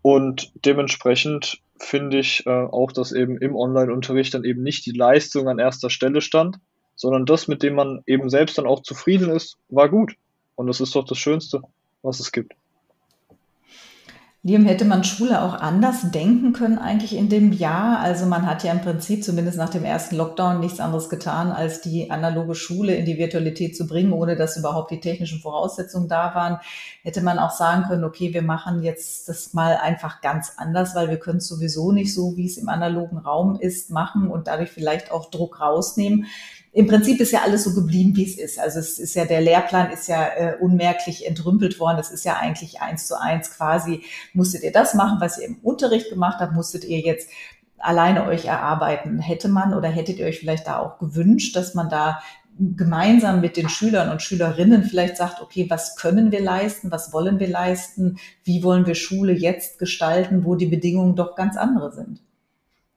und dementsprechend finde ich äh, auch, dass eben im Online-Unterricht dann eben nicht die Leistung an erster Stelle stand, sondern das, mit dem man eben selbst dann auch zufrieden ist, war gut. Und das ist doch das Schönste, was es gibt. Liam, hätte man Schule auch anders denken können eigentlich in dem Jahr? Also man hat ja im Prinzip zumindest nach dem ersten Lockdown nichts anderes getan, als die analoge Schule in die Virtualität zu bringen, ohne dass überhaupt die technischen Voraussetzungen da waren. Hätte man auch sagen können, okay, wir machen jetzt das mal einfach ganz anders, weil wir können es sowieso nicht so, wie es im analogen Raum ist, machen und dadurch vielleicht auch Druck rausnehmen im Prinzip ist ja alles so geblieben, wie es ist. Also es ist ja, der Lehrplan ist ja äh, unmerklich entrümpelt worden. Es ist ja eigentlich eins zu eins quasi, musstet ihr das machen, was ihr im Unterricht gemacht habt, musstet ihr jetzt alleine euch erarbeiten. Hätte man oder hättet ihr euch vielleicht da auch gewünscht, dass man da gemeinsam mit den Schülern und Schülerinnen vielleicht sagt, okay, was können wir leisten, was wollen wir leisten, wie wollen wir Schule jetzt gestalten, wo die Bedingungen doch ganz andere sind.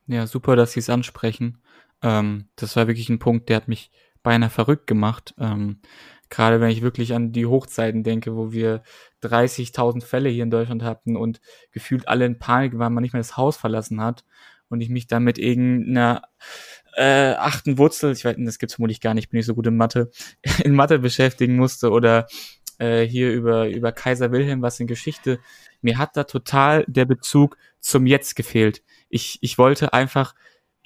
Ja, super, dass Sie es ansprechen. Ähm, das war wirklich ein Punkt, der hat mich beinahe verrückt gemacht. Ähm, Gerade wenn ich wirklich an die Hochzeiten denke, wo wir 30.000 Fälle hier in Deutschland hatten und gefühlt alle in Panik waren, man nicht mehr das Haus verlassen hat und ich mich dann mit irgendeiner äh, achten Wurzel, ich weiß, das gibt's vermutlich gar nicht, bin ich so gut in Mathe, in Mathe beschäftigen musste oder äh, hier über, über Kaiser Wilhelm was in Geschichte. Mir hat da total der Bezug zum Jetzt gefehlt. Ich, ich wollte einfach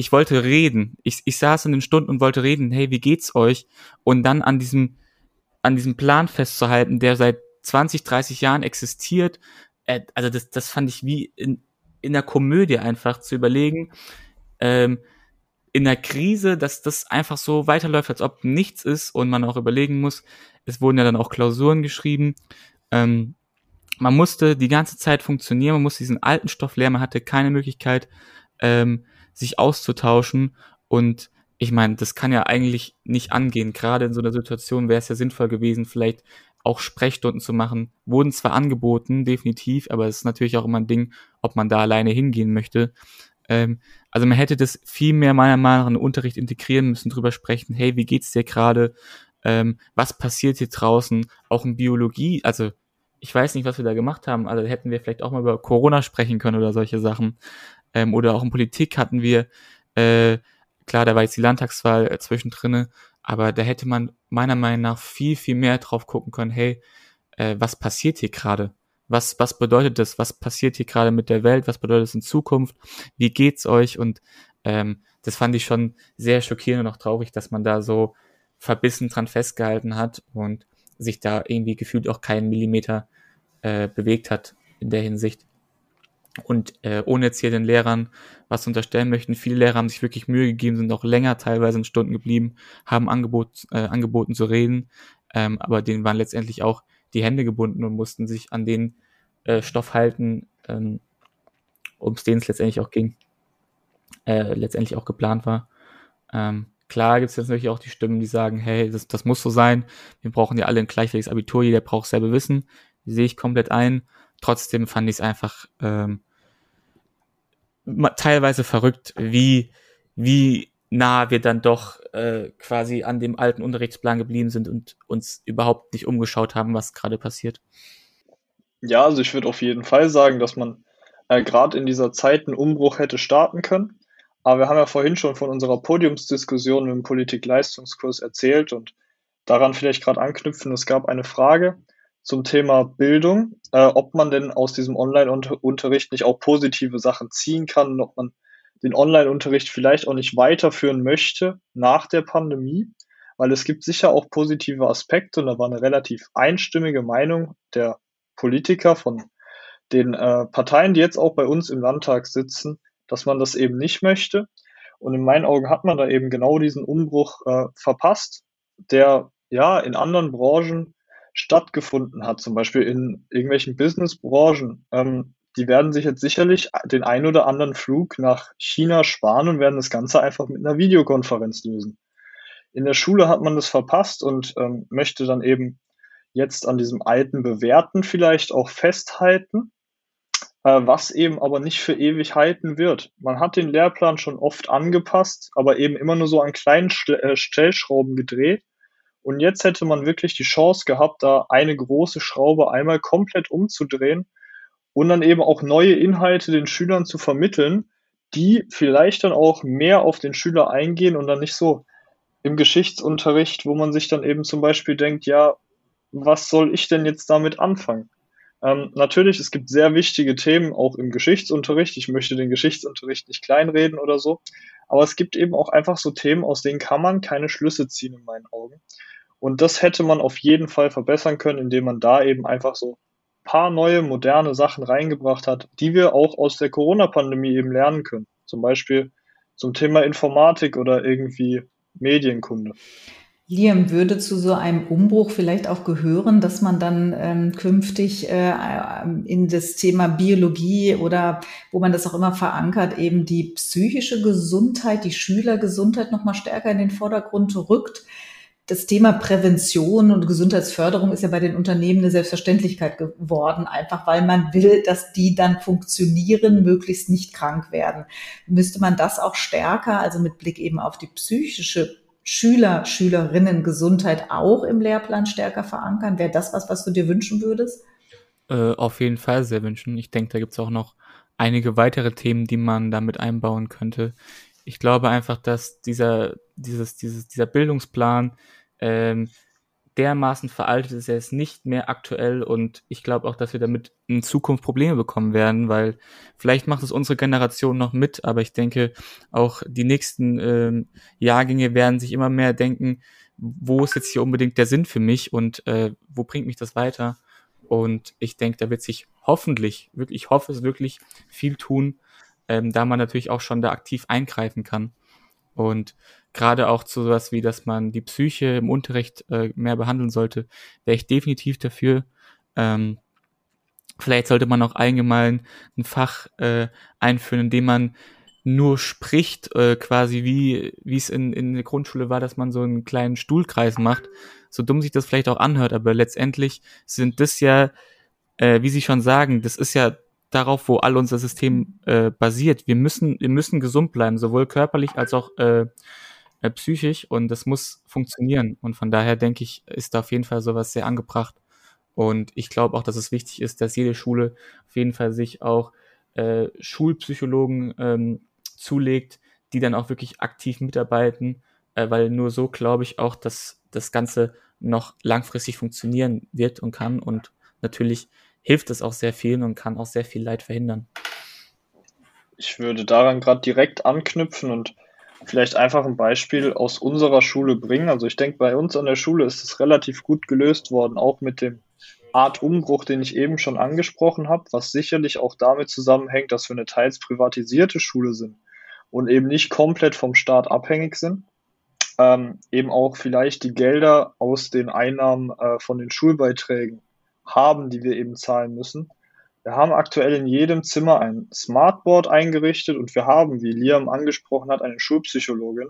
ich wollte reden. Ich, ich saß in den Stunden und wollte reden, hey, wie geht's euch? Und dann an diesem, an diesem Plan festzuhalten, der seit 20, 30 Jahren existiert. Äh, also das, das fand ich wie in, in der Komödie einfach zu überlegen, ähm, in der Krise, dass das einfach so weiterläuft, als ob nichts ist und man auch überlegen muss, es wurden ja dann auch Klausuren geschrieben, ähm, man musste die ganze Zeit funktionieren, man musste diesen alten Stoff lernen, man hatte keine Möglichkeit, ähm, sich auszutauschen. Und ich meine, das kann ja eigentlich nicht angehen. Gerade in so einer Situation wäre es ja sinnvoll gewesen, vielleicht auch Sprechstunden zu machen. Wurden zwar angeboten, definitiv, aber es ist natürlich auch immer ein Ding, ob man da alleine hingehen möchte. Ähm, also man hätte das viel mehr meiner Meinung nach in den Unterricht integrieren müssen, drüber sprechen, hey, wie geht's dir gerade? Ähm, was passiert hier draußen? Auch in Biologie, also ich weiß nicht, was wir da gemacht haben, also hätten wir vielleicht auch mal über Corona sprechen können oder solche Sachen ähm, oder auch in Politik hatten wir, äh, klar, da war jetzt die Landtagswahl äh, zwischendrin, aber da hätte man meiner Meinung nach viel, viel mehr drauf gucken können, hey, äh, was passiert hier gerade? Was, was bedeutet das? Was passiert hier gerade mit der Welt? Was bedeutet es in Zukunft? Wie geht's euch? Und ähm, das fand ich schon sehr schockierend und auch traurig, dass man da so verbissen dran festgehalten hat und sich da irgendwie gefühlt auch keinen Millimeter äh, bewegt hat in der Hinsicht. Und äh, ohne jetzt hier den Lehrern was unterstellen möchten, viele Lehrer haben sich wirklich Mühe gegeben, sind auch länger teilweise in Stunden geblieben, haben Angebot, äh, angeboten zu reden, ähm, aber denen waren letztendlich auch die Hände gebunden und mussten sich an den äh, Stoff halten, ähm, um denen es letztendlich auch ging, äh, letztendlich auch geplant war. Ähm, klar gibt es jetzt natürlich auch die Stimmen, die sagen, hey, das, das muss so sein, wir brauchen ja alle ein gleichwertiges Abitur, jeder braucht selber Wissen, sehe ich komplett ein trotzdem fand ich es einfach ähm, teilweise verrückt, wie, wie nah wir dann doch äh, quasi an dem alten Unterrichtsplan geblieben sind und uns überhaupt nicht umgeschaut haben, was gerade passiert. Ja, also ich würde auf jeden Fall sagen, dass man äh, gerade in dieser Zeit einen Umbruch hätte starten können. Aber wir haben ja vorhin schon von unserer Podiumsdiskussion im Politik-Leistungskurs erzählt und daran vielleicht gerade anknüpfen. Es gab eine Frage, zum Thema Bildung, äh, ob man denn aus diesem Online-Unterricht nicht auch positive Sachen ziehen kann ob man den Online-Unterricht vielleicht auch nicht weiterführen möchte nach der Pandemie, weil es gibt sicher auch positive Aspekte und da war eine relativ einstimmige Meinung der Politiker von den äh, Parteien, die jetzt auch bei uns im Landtag sitzen, dass man das eben nicht möchte. Und in meinen Augen hat man da eben genau diesen Umbruch äh, verpasst, der ja in anderen Branchen stattgefunden hat, zum Beispiel in irgendwelchen Businessbranchen, ähm, die werden sich jetzt sicherlich den ein oder anderen Flug nach China sparen und werden das Ganze einfach mit einer Videokonferenz lösen. In der Schule hat man das verpasst und ähm, möchte dann eben jetzt an diesem alten Bewerten vielleicht auch festhalten, äh, was eben aber nicht für ewig halten wird. Man hat den Lehrplan schon oft angepasst, aber eben immer nur so an kleinen äh, Stellschrauben gedreht und jetzt hätte man wirklich die Chance gehabt, da eine große Schraube einmal komplett umzudrehen und dann eben auch neue Inhalte den Schülern zu vermitteln, die vielleicht dann auch mehr auf den Schüler eingehen und dann nicht so im Geschichtsunterricht, wo man sich dann eben zum Beispiel denkt, ja, was soll ich denn jetzt damit anfangen? Ähm, natürlich, es gibt sehr wichtige Themen auch im Geschichtsunterricht. Ich möchte den Geschichtsunterricht nicht kleinreden oder so. Aber es gibt eben auch einfach so Themen, aus denen kann man keine Schlüsse ziehen in meinen Augen. Und das hätte man auf jeden Fall verbessern können, indem man da eben einfach so paar neue, moderne Sachen reingebracht hat, die wir auch aus der Corona-Pandemie eben lernen können. Zum Beispiel zum Thema Informatik oder irgendwie Medienkunde. Liam, würde zu so einem Umbruch vielleicht auch gehören, dass man dann ähm, künftig äh, in das Thema Biologie oder wo man das auch immer verankert, eben die psychische Gesundheit, die Schülergesundheit nochmal stärker in den Vordergrund rückt? Das Thema Prävention und Gesundheitsförderung ist ja bei den Unternehmen eine Selbstverständlichkeit geworden, einfach weil man will, dass die dann funktionieren, möglichst nicht krank werden. Müsste man das auch stärker, also mit Blick eben auf die psychische Schüler, Schülerinnen Gesundheit auch im Lehrplan stärker verankern? Wäre das was, was du dir wünschen würdest? Äh, auf jeden Fall sehr wünschen. Ich denke, da gibt es auch noch einige weitere Themen, die man damit einbauen könnte. Ich glaube einfach, dass dieser, dieses, dieses, dieser Bildungsplan ähm, dermaßen veraltet ist, er ist nicht mehr aktuell und ich glaube auch, dass wir damit in Zukunft Probleme bekommen werden, weil vielleicht macht es unsere Generation noch mit, aber ich denke, auch die nächsten ähm, Jahrgänge werden sich immer mehr denken, wo ist jetzt hier unbedingt der Sinn für mich und äh, wo bringt mich das weiter? Und ich denke, da wird sich hoffentlich, wirklich, ich hoffe es wirklich, viel tun, ähm, da man natürlich auch schon da aktiv eingreifen kann. Und gerade auch zu sowas wie, dass man die Psyche im Unterricht äh, mehr behandeln sollte, wäre ich definitiv dafür. Ähm, vielleicht sollte man auch allgemein ein Fach äh, einführen, in dem man nur spricht, äh, quasi wie wie es in, in der Grundschule war, dass man so einen kleinen Stuhlkreis macht. So dumm sich das vielleicht auch anhört, aber letztendlich sind das ja, äh, wie Sie schon sagen, das ist ja darauf, wo all unser System äh, basiert. Wir müssen, wir müssen gesund bleiben, sowohl körperlich als auch äh, äh, psychisch und das muss funktionieren. Und von daher denke ich, ist da auf jeden Fall sowas sehr angebracht. Und ich glaube auch, dass es wichtig ist, dass jede Schule auf jeden Fall sich auch äh, Schulpsychologen ähm, zulegt, die dann auch wirklich aktiv mitarbeiten, äh, weil nur so glaube ich auch, dass das Ganze noch langfristig funktionieren wird und kann. Und natürlich hilft es auch sehr vielen und kann auch sehr viel Leid verhindern. Ich würde daran gerade direkt anknüpfen und vielleicht einfach ein Beispiel aus unserer Schule bringen. Also ich denke, bei uns an der Schule ist es relativ gut gelöst worden, auch mit dem Art Umbruch, den ich eben schon angesprochen habe, was sicherlich auch damit zusammenhängt, dass wir eine teils privatisierte Schule sind und eben nicht komplett vom Staat abhängig sind. Ähm, eben auch vielleicht die Gelder aus den Einnahmen äh, von den Schulbeiträgen haben, die wir eben zahlen müssen. Wir haben aktuell in jedem Zimmer ein Smartboard eingerichtet und wir haben, wie Liam angesprochen hat, eine Schulpsychologin.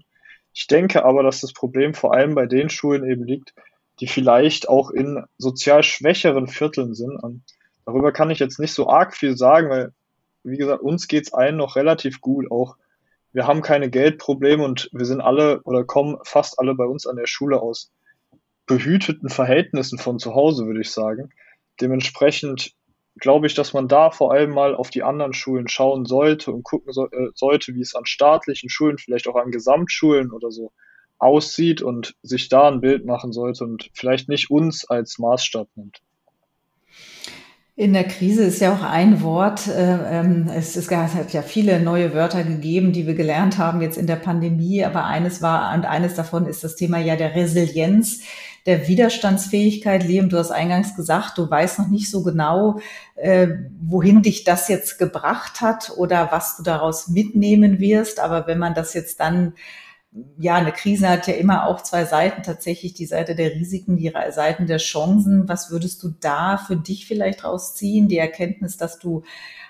Ich denke aber, dass das Problem vor allem bei den Schulen eben liegt, die vielleicht auch in sozial schwächeren Vierteln sind. Und darüber kann ich jetzt nicht so arg viel sagen, weil, wie gesagt, uns geht's allen noch relativ gut. Auch wir haben keine Geldprobleme und wir sind alle oder kommen fast alle bei uns an der Schule aus behüteten Verhältnissen von zu Hause, würde ich sagen. Dementsprechend glaube ich, dass man da vor allem mal auf die anderen Schulen schauen sollte und gucken so, äh, sollte, wie es an staatlichen Schulen, vielleicht auch an Gesamtschulen oder so aussieht und sich da ein Bild machen sollte und vielleicht nicht uns als Maßstab nimmt. In der Krise ist ja auch ein Wort, äh, ähm, es, es hat ja viele neue Wörter gegeben, die wir gelernt haben jetzt in der Pandemie, aber eines war, und eines davon ist das Thema ja der Resilienz der Widerstandsfähigkeit. Liam, du hast eingangs gesagt, du weißt noch nicht so genau, äh, wohin dich das jetzt gebracht hat oder was du daraus mitnehmen wirst. Aber wenn man das jetzt dann ja, eine Krise hat ja immer auch zwei Seiten, tatsächlich die Seite der Risiken, die Seiten der Chancen. Was würdest du da für dich vielleicht rausziehen? Die Erkenntnis, dass du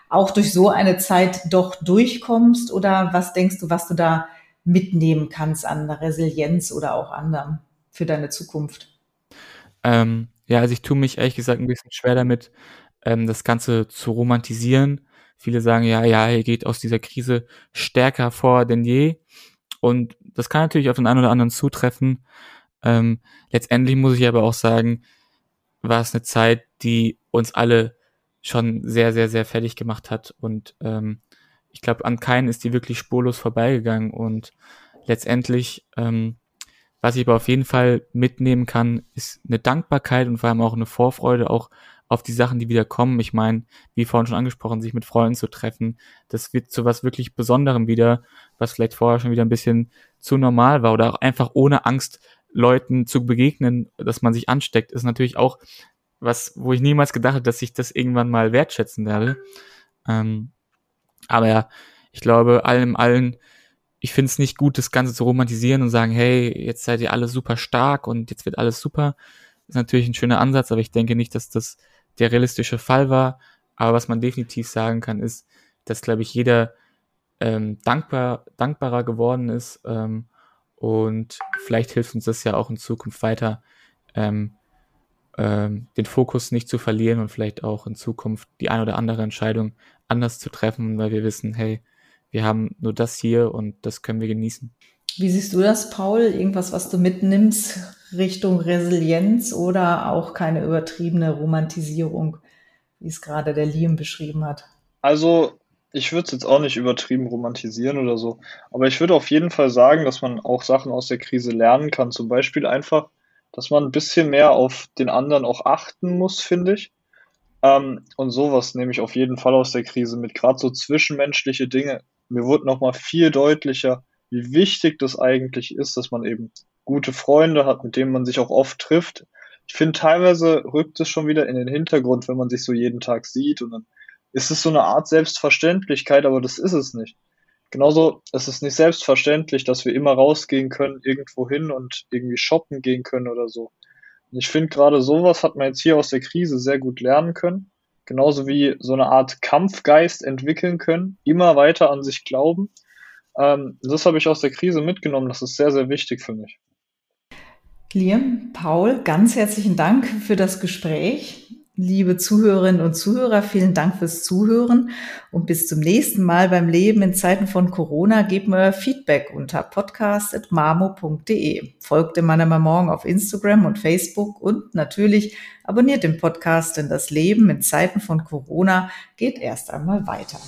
auch durch so eine Zeit doch durchkommst? Oder was denkst du, was du da mitnehmen kannst an Resilienz oder auch anderem? Für deine Zukunft? Ähm, ja, also ich tue mich ehrlich gesagt ein bisschen schwer damit, ähm, das Ganze zu romantisieren. Viele sagen ja, ja, er geht aus dieser Krise stärker vor denn je. Und das kann natürlich auf den einen oder anderen zutreffen. Ähm, letztendlich muss ich aber auch sagen, war es eine Zeit, die uns alle schon sehr, sehr, sehr fertig gemacht hat. Und ähm, ich glaube, an keinen ist die wirklich spurlos vorbeigegangen. Und letztendlich, ähm, was ich aber auf jeden Fall mitnehmen kann, ist eine Dankbarkeit und vor allem auch eine Vorfreude auch auf die Sachen, die wieder kommen. Ich meine, wie vorhin schon angesprochen, sich mit Freunden zu treffen, das wird zu was wirklich Besonderem wieder, was vielleicht vorher schon wieder ein bisschen zu normal war oder auch einfach ohne Angst Leuten zu begegnen, dass man sich ansteckt, ist natürlich auch was, wo ich niemals gedacht habe, dass ich das irgendwann mal wertschätzen werde. Ähm, aber ja, ich glaube, allem allen, ich finde es nicht gut, das Ganze zu romantisieren und sagen, hey, jetzt seid ihr alle super stark und jetzt wird alles super. ist natürlich ein schöner Ansatz, aber ich denke nicht, dass das der realistische Fall war. Aber was man definitiv sagen kann, ist, dass, glaube ich, jeder ähm, dankbar, dankbarer geworden ist. Ähm, und vielleicht hilft uns das ja auch in Zukunft weiter, ähm, ähm, den Fokus nicht zu verlieren und vielleicht auch in Zukunft die ein oder andere Entscheidung anders zu treffen, weil wir wissen, hey, wir haben nur das hier und das können wir genießen. Wie siehst du das, Paul? Irgendwas, was du mitnimmst Richtung Resilienz oder auch keine übertriebene Romantisierung, wie es gerade der Liam beschrieben hat? Also, ich würde es jetzt auch nicht übertrieben romantisieren oder so, aber ich würde auf jeden Fall sagen, dass man auch Sachen aus der Krise lernen kann. Zum Beispiel einfach, dass man ein bisschen mehr auf den anderen auch achten muss, finde ich. Ähm, und sowas nehme ich auf jeden Fall aus der Krise mit. Gerade so zwischenmenschliche Dinge. Mir wurde nochmal viel deutlicher, wie wichtig das eigentlich ist, dass man eben gute Freunde hat, mit denen man sich auch oft trifft. Ich finde, teilweise rückt es schon wieder in den Hintergrund, wenn man sich so jeden Tag sieht und dann ist es so eine Art Selbstverständlichkeit, aber das ist es nicht. Genauso ist es nicht selbstverständlich, dass wir immer rausgehen können, irgendwo hin und irgendwie shoppen gehen können oder so. Und ich finde gerade sowas hat man jetzt hier aus der Krise sehr gut lernen können. Genauso wie so eine Art Kampfgeist entwickeln können, immer weiter an sich glauben. Ähm, das habe ich aus der Krise mitgenommen. Das ist sehr, sehr wichtig für mich. Liam, Paul, ganz herzlichen Dank für das Gespräch. Liebe Zuhörerinnen und Zuhörer, vielen Dank fürs Zuhören und bis zum nächsten Mal beim Leben in Zeiten von Corona. Gebt mir euer Feedback unter podcast.marmo.de. Folgt dem Mann immer morgen auf Instagram und Facebook und natürlich abonniert den Podcast, denn das Leben in Zeiten von Corona geht erst einmal weiter.